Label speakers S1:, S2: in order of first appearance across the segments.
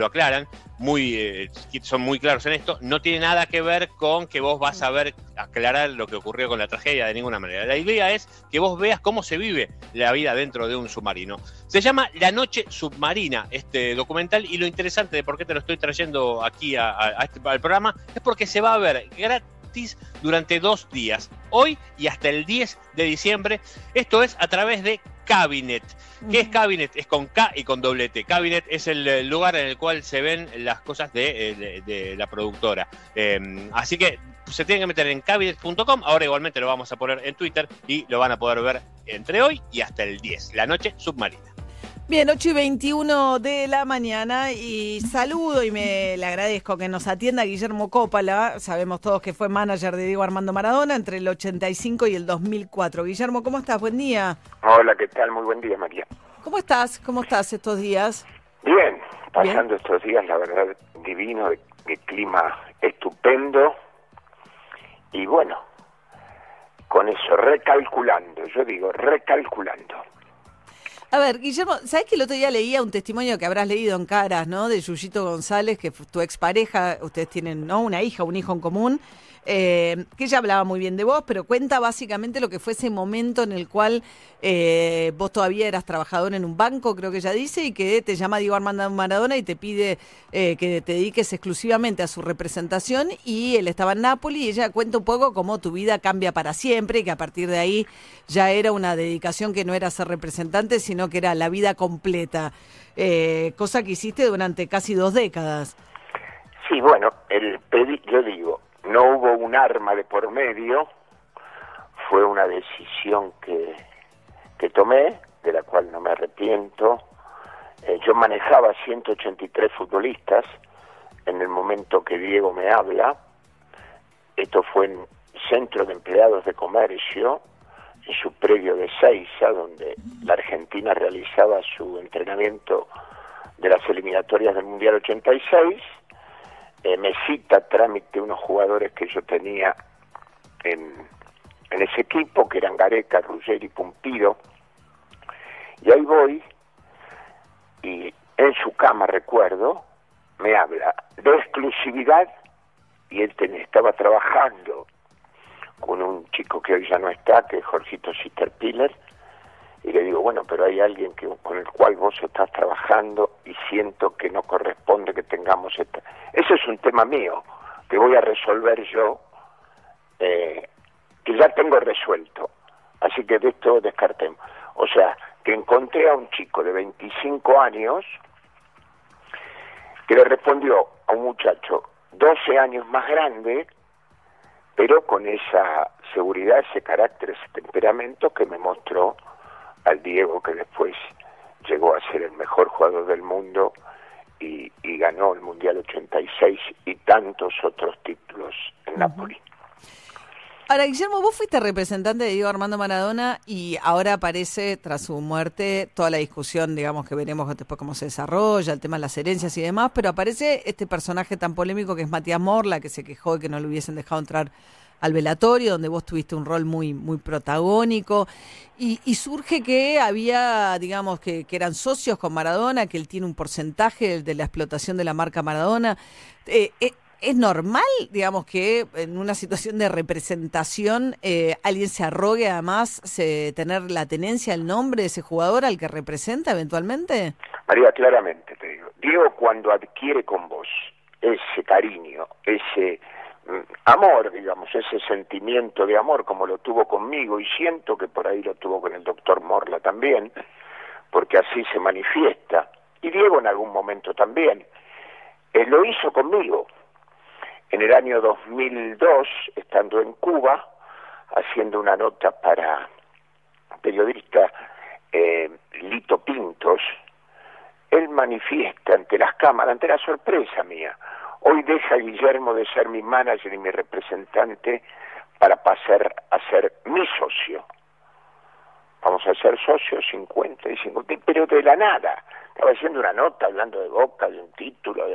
S1: lo aclaran, muy, eh, son muy claros en esto, no tiene nada que ver con que vos vas a ver, aclarar lo que ocurrió con la tragedia de ninguna manera. La idea es que vos veas cómo se vive la vida dentro de un submarino. Se llama La Noche Submarina, este documental, y lo interesante de por qué te lo estoy trayendo aquí este, al programa es porque se va a ver gratis durante dos días, hoy y hasta el 10 de diciembre. Esto es a través de Cabinet. ¿Qué es Cabinet? Es con K y con doble T. Cabinet es el lugar en el cual se ven las cosas de, eh, la productora. Em, así que se tienen que meter en cabinet.com. Ahora igualmente lo vamos a poner en Twitter y lo van a poder ver entre hoy y hasta el 10, la noche submarina.
S2: Bien, 8 y 21 de la mañana y saludo y me le agradezco que nos atienda Guillermo Copala. Sabemos todos que fue manager de Diego Armando Maradona entre el 85 y el 2004. Guillermo, ¿cómo estás? Buen día.
S3: Hola, ¿qué tal? Muy buen día, María.
S2: ¿Cómo estás? ¿Cómo estás estos días?
S3: Bien, pasando estos días, la verdad, divino, de, de clima estupendo. Y bueno, con eso, recalculando, yo digo, recalculando.
S2: A ver, Guillermo, ¿sabes que el otro día leía un testimonio que habrás leído en Caras, ¿no? De Yuyito González, que tu expareja, ustedes tienen, ¿no? Una hija, un hijo en común eh, que ella hablaba muy bien de vos, pero cuenta básicamente lo que fue ese momento en el cual eh, vos todavía eras trabajador en un banco, creo que ella dice, y que te llama Diego Armando Maradona y te pide eh, que te dediques exclusivamente a su representación, y él estaba en Nápoles, y ella cuenta un poco cómo tu vida cambia para siempre, y que a partir de ahí ya era una dedicación que no era ser representante, sino que era la vida completa, cosa que hiciste durante casi dos décadas.
S3: Sí, bueno, el yo digo, no hubo un arma de por medio, fue una decisión que, que tomé, de la cual no me arrepiento. Eh, yo manejaba 183 futbolistas en el momento que Diego me habla. Esto fue en Centro de Empleados de Comercio, en su predio de Seiza, donde la Argentina realizaba su entrenamiento de las eliminatorias del Mundial 86 eh, me cita trámite unos jugadores que yo tenía en, en ese equipo, que eran Gareca, Ruggeri, Pumpido, y ahí voy, y en su cama, recuerdo, me habla de exclusividad, y él estaba trabajando con un chico que hoy ya no está, que es Jorgito Sisterpiller, y le digo, bueno, pero hay alguien que, con el cual vos estás trabajando y siento que no corresponde que tengamos esta... Ese es un tema mío que voy a resolver yo, eh, que ya tengo resuelto. Así que de esto descartemos. O sea, que encontré a un chico de 25 años que le respondió a un muchacho 12 años más grande, pero con esa seguridad, ese carácter, ese temperamento que me mostró al Diego que después llegó a ser el mejor jugador del mundo y, ganó el Mundial 86 y tantos otros títulos en Napoli.
S2: Ahora, Guillermo, vos fuiste representante de Diego Armando Maradona y ahora aparece, tras su muerte, toda la discusión, digamos, que veremos después cómo se desarrolla, el tema de las herencias y demás, pero aparece este personaje tan polémico que es Matías Morla, que se quejó de que no le hubiesen dejado entrar al velatorio, donde vos tuviste un rol muy, muy protagónico, y, surge que había, digamos, que, eran socios con Maradona, que él tiene un porcentaje de la explotación de la marca Maradona. Eh, eh, ¿Es normal, digamos, que en una situación de representación eh, alguien se arrogue además se, tener la tenencia, el nombre de ese jugador al que representa eventualmente?
S3: María, claramente te digo. Diego cuando adquiere con vos ese cariño, ese amor, digamos, ese sentimiento de amor como lo tuvo conmigo y siento que por ahí lo tuvo con el doctor Morla también, porque así se manifiesta, y Diego en algún momento también, él lo hizo conmigo. En el año 2002, estando en Cuba, haciendo una nota para periodista eh, Lito Pintos, él manifiesta ante las cámaras, ante la sorpresa mía, Hoy deja Guillermo de ser mi manager y mi representante para pasar a ser mi socio. Vamos a ser socios 50 y 50, pero de la nada. Estaba haciendo una nota hablando de Boca, de un título.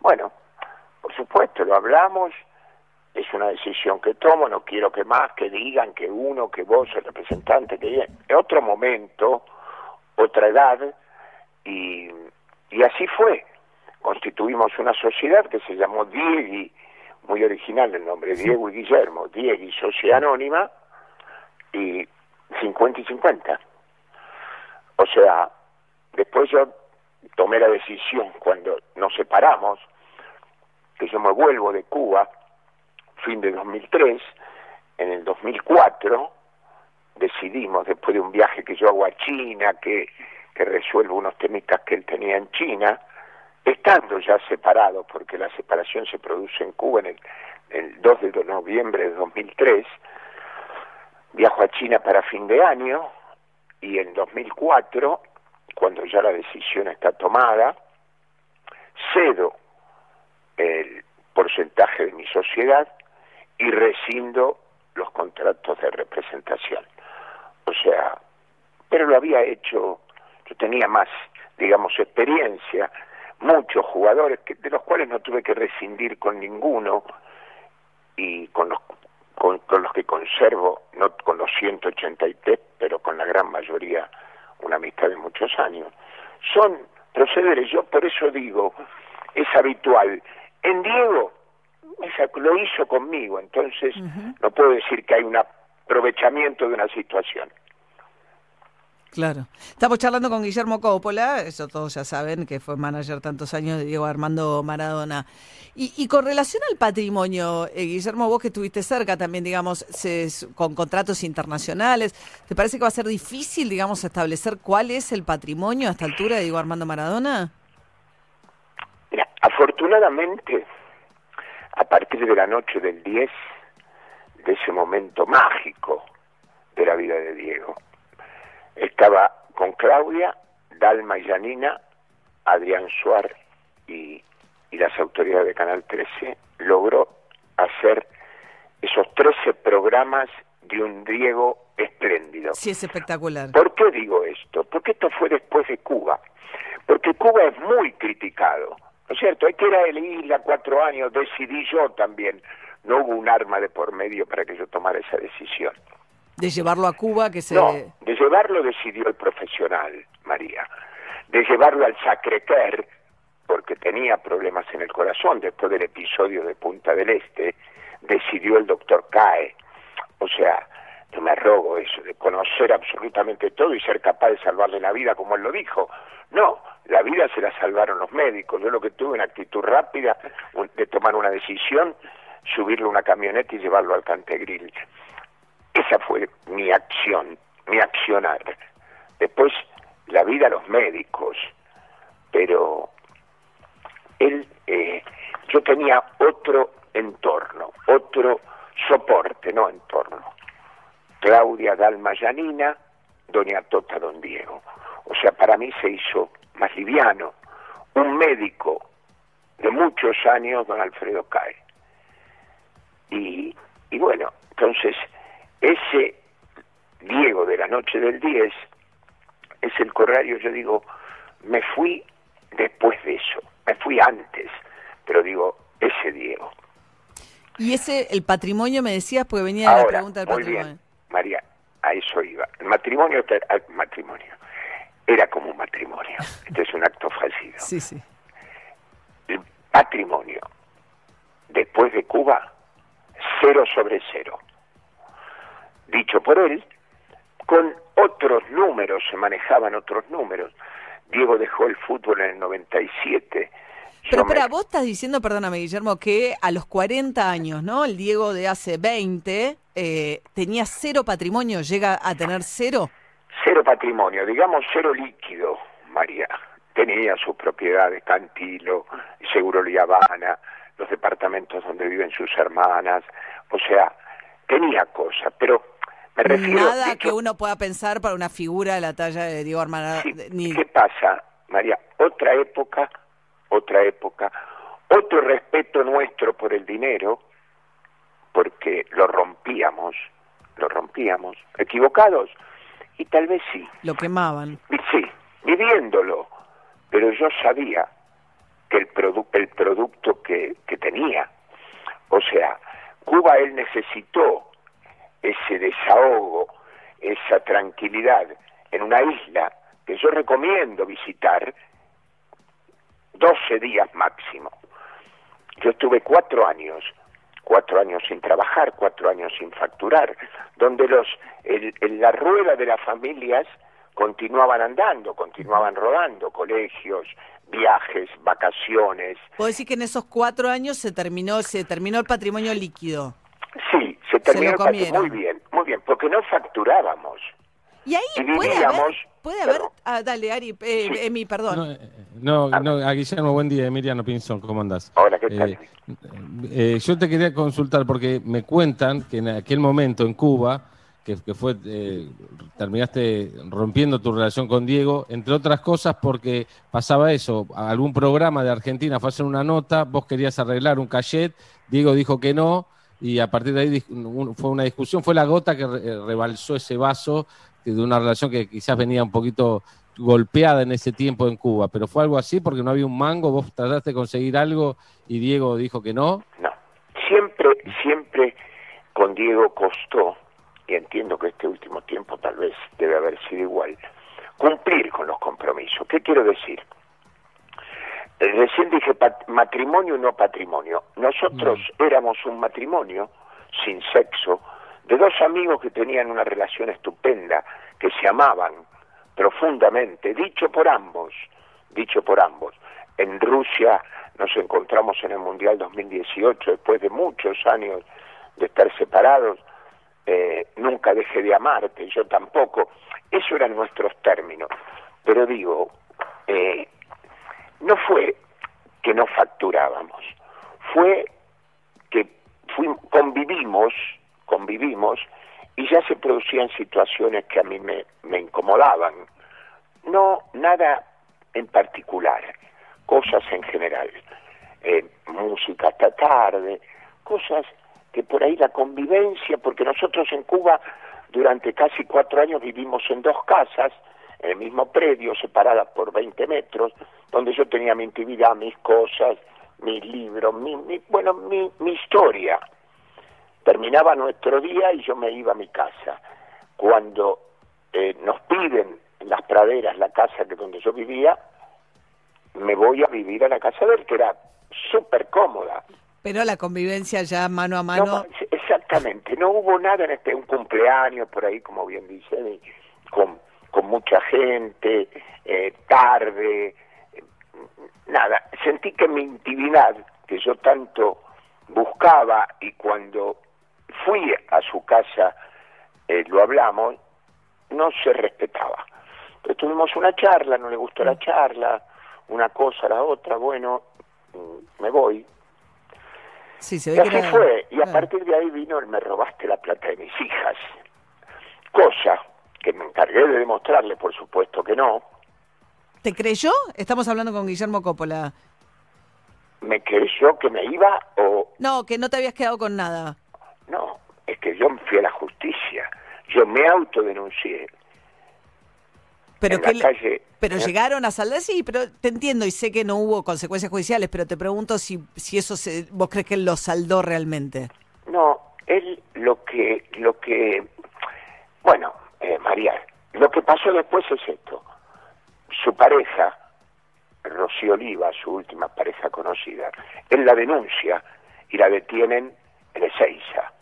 S3: Bueno, por supuesto, lo hablamos, es una decisión que tomo, no quiero que más, que digan que uno, que vos, el representante, que en otro momento, otra edad, y, y así fue tuvimos una sociedad que se llamó Diegui, muy original el nombre, Diego y Guillermo, Diegui, Sociedad Anónima, y 50 y 50. O sea, después yo tomé la decisión cuando nos separamos, que yo me vuelvo de Cuba, fin de 2003, en el 2004 decidimos, después de un viaje que yo hago a China, que, que resuelvo unos temitas que él tenía en China, estando ya separados, porque la separación se produce en Cuba en el, el 2 de noviembre de 2003, viajo a China para fin de año y en 2004, cuando ya la decisión está tomada, cedo el porcentaje de mi sociedad y rescindo los contratos de representación. O sea, pero lo había hecho, yo tenía más, digamos, experiencia, muchos jugadores que, de los cuales no tuve que rescindir con ninguno y con los con, los que conservo, no con los 183, pero con la gran mayoría una amistad de muchos años. Son procederes, yo por eso digo, es habitual. En Diego lo hizo conmigo, entonces no puedo decir que hay un aprovechamiento de una situación.
S2: Claro. Estamos charlando con Guillermo Coppola, eso todos ya saben, que fue manager tantos años de Diego Armando Maradona. Y, con relación al patrimonio, eh, Guillermo, vos que estuviste cerca también, digamos, con contratos internacionales, ¿te parece que va a ser difícil, digamos, establecer cuál es el patrimonio a esta altura de Diego Armando Maradona?
S3: Mira, afortunadamente, a partir de la noche del 10, de ese momento mágico de la vida de Diego, estaba con Claudia, Dalma y Janina, Adrián Suárez y, las autoridades de Canal 13, logró hacer esos 13 programas de un Diego espléndido.
S2: Sí, es espectacular.
S3: ¿Por qué digo esto? Porque esto fue después de Cuba. Porque Cuba es muy criticado. ¿No es cierto? Hay que ir a la isla cuatro años, decidí yo también. No hubo un arma de por medio para que yo tomara esa decisión.
S2: De llevarlo a Cuba, que se...
S3: No, de llevarlo decidió el profesional, María. De llevarlo al Sacrequer, porque tenía problemas en el corazón después del episodio de Punta del Este, decidió el doctor Cae. O sea, no me arrogo eso, de conocer absolutamente todo y ser capaz de salvarle la vida, como él lo dijo. No, la vida se la salvaron los médicos. Yo lo que tuve una actitud rápida de tomar una decisión, subirle una camioneta y llevarlo al Cantegril. Esa fue mi acción, mi accionar. Después, la vida a los médicos, pero él, eh, yo tenía otro entorno, otro soporte, no entorno. Claudia Dalma Yanina, Doña Tota Don Diego. O sea, para mí se hizo más liviano. Un médico de muchos años, don Alfredo Cae. Y, y bueno, entonces ese Diego de la noche del 10 es el corrario, yo digo, me fui después de eso, me fui antes, pero digo, ese Diego.
S2: Y ese, el patrimonio, me decías, porque venía la pregunta del patrimonio.
S3: María, a eso iba. El matrimonio, el matrimonio, era como un matrimonio. Este es un acto fallido.
S2: Sí, sí.
S3: El patrimonio, después de Cuba, cero sobre cero dicho por él, con otros números, se manejaban otros números. Diego dejó el fútbol en el 97.
S2: Pero, pero vos estás diciendo, perdóname Guillermo, que a los 40 años, ¿no? El Diego de hace 20 eh, tenía cero patrimonio, llega a tener cero.
S3: Cero patrimonio, digamos cero líquido, María. Tenía sus propiedades, Cantilo, Seguro Liabana, los departamentos donde viven sus hermanas, o sea, tenía cosas, pero
S2: Nada que uno pueda pensar para una figura de la talla de Diego Armando.
S3: ¿Qué pasa, María? Otra época, otra época, otro respeto nuestro por el dinero, porque lo rompíamos, lo rompíamos, equivocados, y tal vez sí.
S2: Lo quemaban.
S3: Sí, viviéndolo, pero yo sabía que el, el producto que, que tenía, o sea, Cuba él necesitó ese desahogo, esa tranquilidad en una isla que yo recomiendo visitar, 12 días máximo. Yo estuve cuatro años, cuatro años sin trabajar, cuatro años sin facturar, donde los, el, la rueda de las familias continuaban andando, continuaban rodando, colegios, viajes, vacaciones.
S2: ¿Puedo decir que en esos cuatro años se terminó, se terminó el patrimonio líquido?
S3: Sí, se terminó. Muy bien, muy bien, porque no facturábamos.
S2: Y ahí puede haber, puede haber ah, dale, Ari, eh, Emi, perdón.
S4: No, eh, no, no, a Guillermo, buen día, Emiliano Pinzón, ¿cómo andás?
S3: Hola, ¿qué tal?
S4: Eh, yo te quería consultar porque me cuentan que en aquel momento en Cuba, que, que fue, terminaste rompiendo tu relación con Diego, entre otras cosas porque pasaba eso, algún programa de Argentina fue a hacer una nota, vos querías arreglar un cachet, Diego dijo que no, y a partir de ahí fue una discusión, fue la gota que rebalsó ese vaso de una relación que quizás venía un poquito golpeada en ese tiempo en Cuba, pero fue algo así porque no había un mango, vos trataste de conseguir algo y Diego dijo que no.
S3: No, siempre, siempre con Diego costó, y entiendo que este último tiempo tal vez debe haber sido igual, cumplir con los compromisos. ¿Qué quiero decir? Eh, recién dije matrimonio no patrimonio. Nosotros mm. éramos un matrimonio sin sexo, de dos amigos que tenían una relación estupenda, que se amaban profundamente, dicho por ambos, dicho por ambos. En Rusia nos encontramos en el Mundial 2018, después de muchos años de estar separados, eh, nunca dejé de amarte, yo tampoco. Eso eran nuestros términos. Pero digo, eh, no fue que no facturábamos, fue que convivimos convivimos y ya se producían situaciones que a mí me, me incomodaban. No nada en particular, cosas en general. Eh, música hasta tarde, cosas que por ahí la convivencia, porque nosotros en Cuba durante casi cuatro años vivimos en dos casas, en el mismo predio, separadas por 20 metros, donde yo tenía mi intimidad, mis cosas, mis libros, mi, mi bueno, mi, mi historia. Terminaba nuestro día y yo me iba a mi casa. Cuando eh, nos piden en las praderas la casa que donde yo vivía, me voy a vivir a la casa de él, que era súper cómoda.
S2: Pero la convivencia ya mano a mano.
S3: exactamente, no hubo nada en este, un cumpleaños por ahí, como bien dice, con, con mucha gente, eh, tarde, nada. Sentí que mi intimidad, que yo tanto buscaba y cuando fui a su casa, eh, lo hablamos, no se respetaba. Entonces tuvimos una charla, no le gustó la mm. charla, una cosa, la otra, bueno, mm, me voy.
S2: Sí, se
S3: y así fue, y a partir de ahí vino el me robaste la plata de mis hijas. Cosa que me encargué de demostrarle, por supuesto que no.
S2: ¿Te creyó? Estamos hablando con Guillermo Coppola.
S3: ¿Me creyó que me iba o...?
S2: No, que no te habías quedado con nada.
S3: No, es que yo fui a la justicia, yo me autodenuncié.
S2: Pero, que pero llegaron a saldar, sí, pero te entiendo y sé que no hubo consecuencias judiciales, pero te pregunto si, si eso se, vos crees que él lo saldó realmente.
S3: No, él lo que, lo que, bueno, eh, María, lo que pasó después es esto. Su pareja, Rocío Oliva, su última pareja conocida, él la denuncia y la detienen en Ezeiza.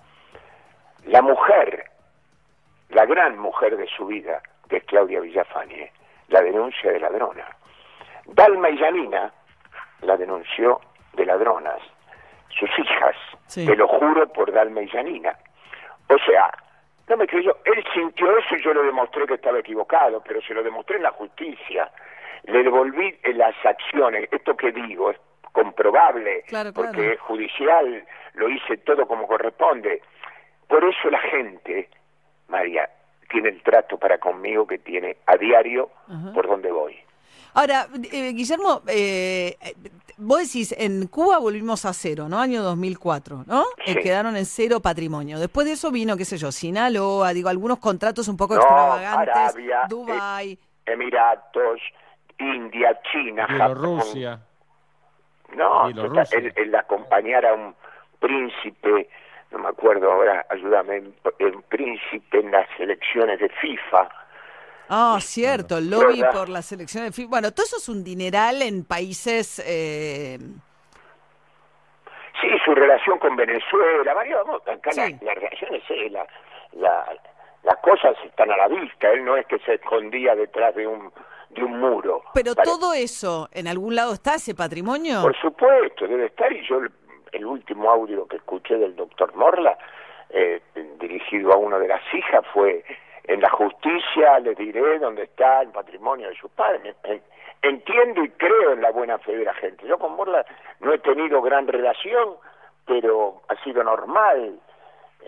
S3: La mujer, la gran mujer de su vida, que es Claudia Villafañe, la denuncia de ladrona. Dalma y Janina la denunció de ladronas. Sus hijas, te lo juro por Dalma y Janina. O sea, no me creyó. Él sintió eso y yo le demostré que estaba equivocado, pero se lo demostré en la justicia. Le devolví las acciones. Esto que digo es comprobable, porque es judicial, lo hice todo como corresponde. Por eso la gente, María, tiene el trato para conmigo que tiene a diario por donde voy.
S2: Ahora, eh, Guillermo, eh, vos decís, en Cuba volvimos a cero, ¿no? Año 2004, ¿no? Eh, quedaron en cero patrimonio. Después de eso vino, qué sé yo, Sinaloa, digo, algunos contratos un poco extravagantes.
S3: Arabia,
S2: Dubai.
S3: Emiratos, India, China,
S4: Bielorrusia.
S3: No, el, acompañar a un príncipe no me acuerdo ahora, ayúdame, el príncipe en las elecciones de FIFA,
S2: Ah, cierto, el lobby por la selección de FIFA. Bueno, todo eso es un dineral en países... Eh...
S3: Sí, su relación con Venezuela, varios, acá las relaciones, la, la, las cosas están a la vista, él no es que se escondía detrás de un de un muro.
S2: Pero todo eso, ¿en algún lado está ese patrimonio?
S3: Por supuesto, debe estar, y yo el, último audio que escuché del doctor Morla, eh, dirigido a una de las hijas, fue en la justicia les diré dónde está el patrimonio de sus padres. Entiendo y creo en la buena fe de la gente. Yo con Morla no he tenido gran relación, pero ha sido normal.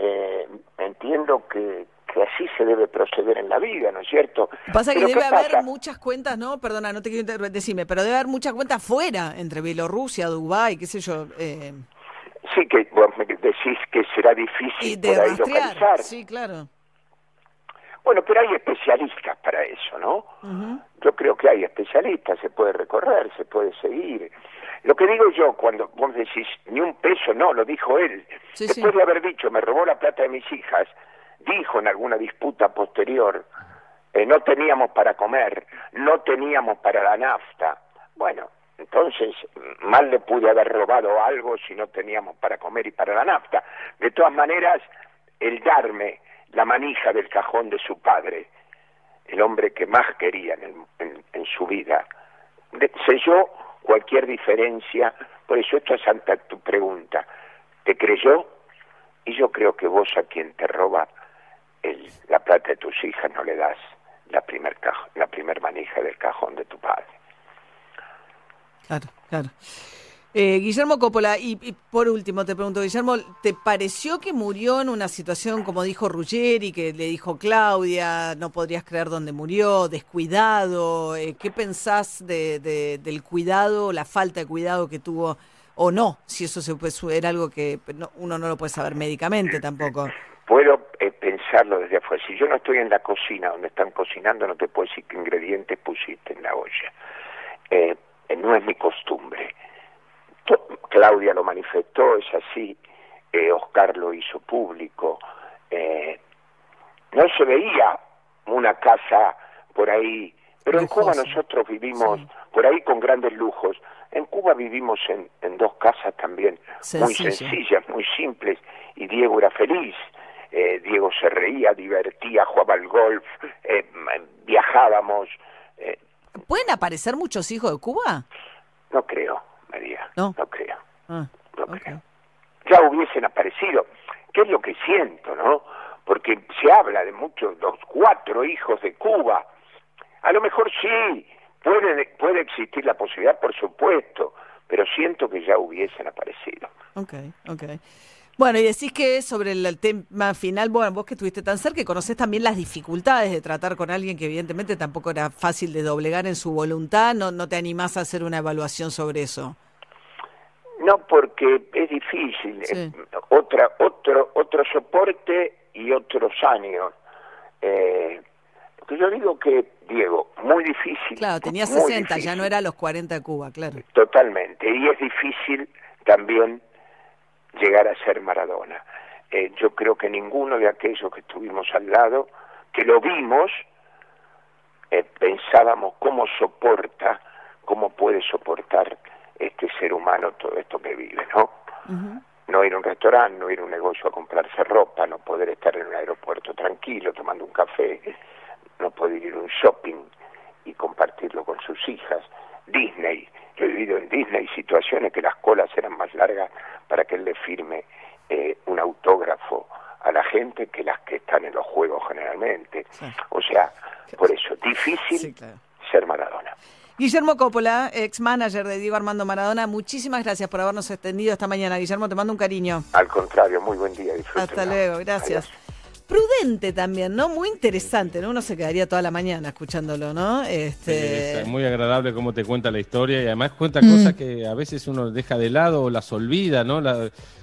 S3: Eh, entiendo que, que así se debe proceder en la vida, ¿no es cierto?
S2: Pasa que debe haber muchas cuentas, ¿no? Perdona, no te quiero decirme, pero debe haber muchas cuentas fuera, entre Bielorrusia, Dubái, qué sé yo. Eh...
S3: Sí, que vos me decís que será difícil
S2: de por ahí localizar. Sí, claro.
S3: Bueno, pero hay especialistas para eso, ¿no? Yo creo que hay especialistas, se puede recorrer, se puede seguir. Lo que digo yo, cuando vos decís, ni un peso, no, lo dijo él. Después de haber dicho, me robó la plata de mis hijas, dijo en alguna disputa posterior, eh, no teníamos para comer, no teníamos para la nafta. Bueno, entonces mal le pude haber robado algo si no teníamos para comer y para la nafta. De todas maneras, el darme la manija del cajón de su padre, el hombre que más quería en, en su vida, selló cualquier diferencia. Por eso esto es ante tu pregunta. ¿Te creyó? Y yo creo que vos a quien te roba la plata de tus hijas no le das la primer, la primer manija del cajón de tu padre.
S2: Claro, claro. Eh, Guillermo Coppola, y, por último te pregunto, Guillermo, ¿te pareció que murió en una situación como dijo Ruggeri, que le dijo Claudia, no podrías creer dónde murió, descuidado? Eh, ¿Qué pensás de, del cuidado, la falta de cuidado que tuvo o no? Si eso se, era algo que uno no lo puede saber médicamente tampoco.
S3: Puedo eh, pensarlo desde afuera. Si yo no estoy en la cocina donde están cocinando, no te puedo decir qué ingredientes pusiste en la olla. Eh, no es mi costumbre. Claudia lo manifestó, es así. Oscar lo hizo público. no se veía una casa por ahí, pero en Cuba nosotros vivimos por ahí con grandes lujos. En Cuba vivimos en, en dos casas también muy sencillas, muy simples, y Diego era feliz. Eh, Diego se reía, divertía, jugaba al golf, eh, viajábamos. Eh.
S2: ¿Pueden aparecer muchos hijos de Cuba?
S3: No creo, María, no, no creo. Ah, creo. Ya hubiesen aparecido, ¿Qué es lo que siento, ¿no? Porque se habla de muchos, los cuatro hijos de Cuba. A lo mejor sí, puede, puede existir la posibilidad, por supuesto, pero siento que ya hubiesen aparecido.
S2: Ok, ok. Bueno, y decís que sobre el, tema final, bueno, vos que estuviste tan cerca, que conocés también las dificultades de tratar con alguien que evidentemente tampoco era fácil de doblegar en su voluntad, ¿no, no te animás a hacer una evaluación sobre eso?
S3: No, porque es difícil. Eh, otra, otro, otro soporte y otros años. Eh, yo digo que, Diego, muy difícil.
S2: Claro, tenía 60, ya no era los 40 de Cuba, claro.
S3: Totalmente. Y es difícil también llegar a ser Maradona. Eh, yo creo que ninguno de aquellos que estuvimos al lado, que lo vimos, eh, pensábamos cómo soporta, cómo puede soportar este ser humano todo esto que vive, ¿no? No ir a un restaurante, no ir a un negocio a comprarse ropa, no poder estar en un aeropuerto tranquilo tomando un café, no poder ir a un shopping y compartirlo con sus hijas. Disney, yo he vivido en Disney situaciones que las colas eran más largas para que él le firme eh, un autógrafo a la gente que las que están en los juegos generalmente. O sea, por eso, difícil ser Maradona.
S2: Guillermo Coppola, ex manager de Diego Armando Maradona, muchísimas gracias por habernos extendido esta mañana. Guillermo, te mando un cariño.
S3: Al contrario, muy buen día.
S2: Hasta luego, gracias prudente también, ¿no? Muy interesante, ¿no? Uno se quedaría toda la mañana escuchándolo, ¿no?
S4: Este... es muy agradable cómo te cuenta la historia y además cuenta cosas mm. que a veces uno deja de lado o las olvida, ¿no?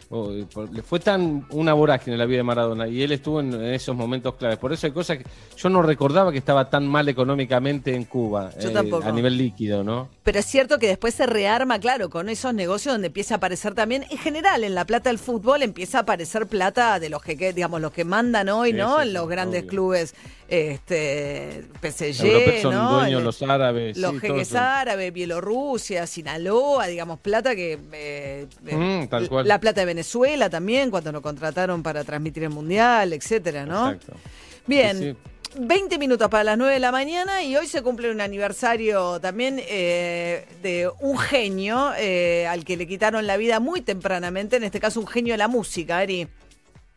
S4: Por- le fue tan una vorágine la vida de Maradona y él estuvo en, en esos momentos claves. Por eso hay cosas que yo no recordaba que estaba tan mal económicamente en Cuba,
S2: Yo
S4: eh,
S2: tampoco.
S4: a nivel líquido, ¿no?
S2: Pero es cierto que después se rearma, claro, con esos negocios donde empieza a aparecer también, en general, en la plata del fútbol empieza a aparecer plata de los que, digamos, los que mandan hoy,
S4: Sí,
S2: ¿no?
S4: sí,
S2: en
S4: sí,
S2: los grandes
S4: obvio.
S2: clubes, este, PSG,
S4: Europeos son
S2: ¿no?
S4: dueños
S2: El-
S4: los árabes.
S2: los
S4: sí,
S2: jeques árabes, Bielorrusia, Sinaloa, digamos, plata que... eh, eh,
S4: Mm, tal cual.
S2: La plata de Venezuela también, cuando lo contrataron para transmitir el Mundial, etcétera, ¿no?
S4: Exacto.
S2: Bien.
S4: Sí,
S2: 20 minutos para las 9 de la mañana y hoy se cumple un aniversario también eh, de un genio eh, al que le quitaron la vida muy tempranamente, en este caso un genio de la música, Ari.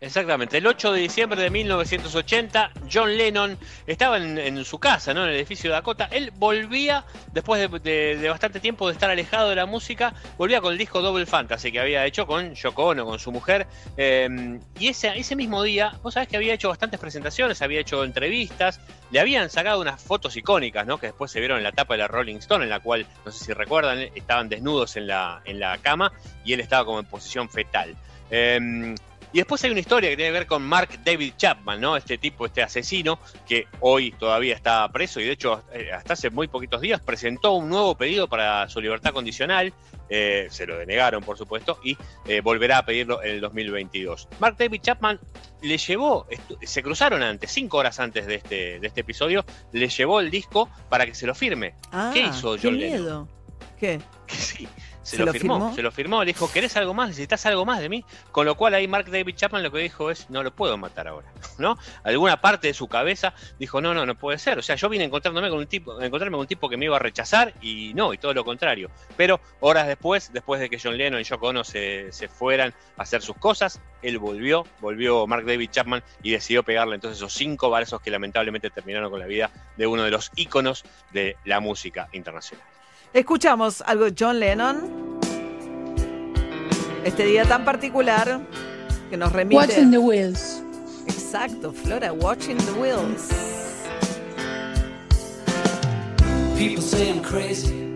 S1: Exactamente, el 8 de diciembre de 1980, John Lennon estaba en, su casa, ¿no? en el edificio Dakota. Él volvía, después de, de- de bastante tiempo de estar alejado de la música, volvía con el disco Double Fantasy que había hecho con Yoko Ono, con su mujer. eh, y ese, ese mismo día, vos sabés que había hecho bastantes presentaciones, había hecho entrevistas, le habían sacado unas fotos icónicas, ¿no? Que después se vieron en la tapa de la Rolling Stone, en la cual, no sé si recuerdan, estaban desnudos en la, en la cama y él estaba como en posición fetal. Eh, y después hay una historia que tiene que ver con Mark David Chapman, ¿no? Este tipo, este asesino, que hoy todavía está preso y de hecho eh, hasta hace muy poquitos días presentó un nuevo pedido para su libertad condicional. eh, se lo denegaron, por supuesto, y eh, volverá a pedirlo en el 2022. Mark David Chapman le llevó, se cruzaron antes, cinco horas antes de este, de este episodio, le llevó el disco para que se lo firme.
S2: Ah,
S1: ¿Qué hizo
S2: qué
S1: John Lennon?
S2: miedo. ¿Qué?
S1: Que sí, se,
S2: ¿Se
S1: lo,
S2: lo
S1: firmó,
S2: firmó?
S1: se lo firmó, le dijo, ¿querés algo más? ¿Necesitas algo más de mí? Con lo cual ahí Mark David Chapman lo que dijo es, no lo puedo matar ahora, ¿no? Alguna parte de su cabeza dijo, no, no, no puede ser. O sea, yo vine encontrándome con un tipo, encontrarme con un tipo que me iba a rechazar y no, y todo lo contrario. Pero horas después, después de que John Lennon y Yoko Ono se, se fueran a hacer sus cosas, él volvió, volvió Mark David Chapman y decidió pegarle entonces esos cinco balazos que lamentablemente terminaron con la vida de uno de los íconos de la música internacional.
S2: Escuchamos algo de John Lennon. Este día tan particular que nos remite.
S5: Watching the wheels.
S2: Exacto, Flora, Watching the Wheels.
S6: People say I'm crazy.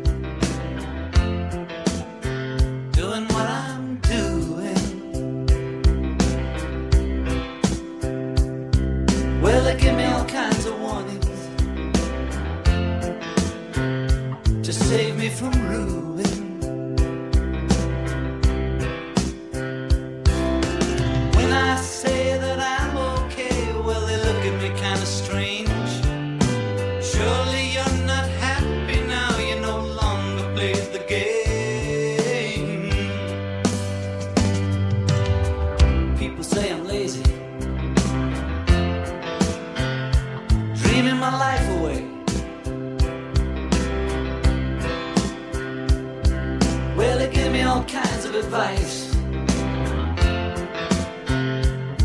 S6: All kinds of advice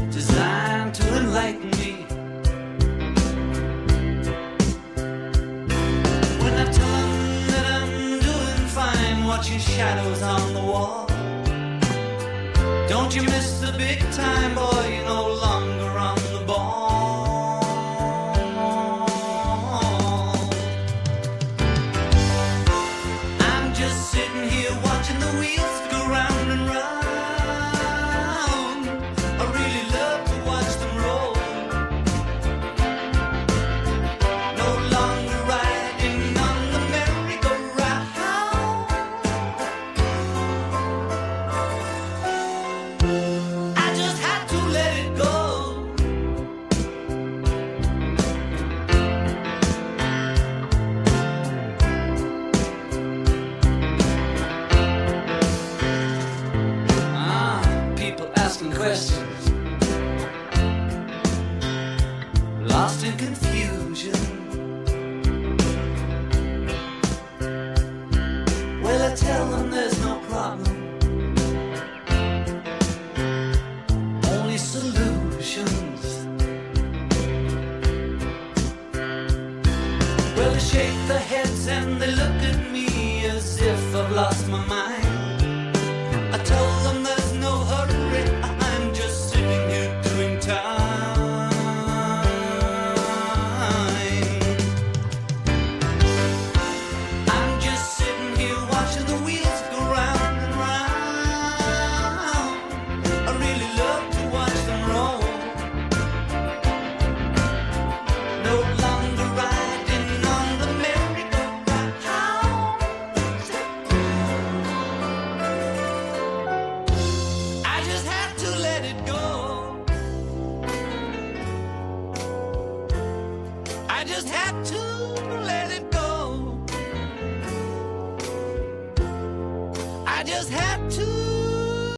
S6: designed to enlighten me. When I tell 'em that I'm doing fine, watching shadows on the wall. Don't you miss the big time, boy?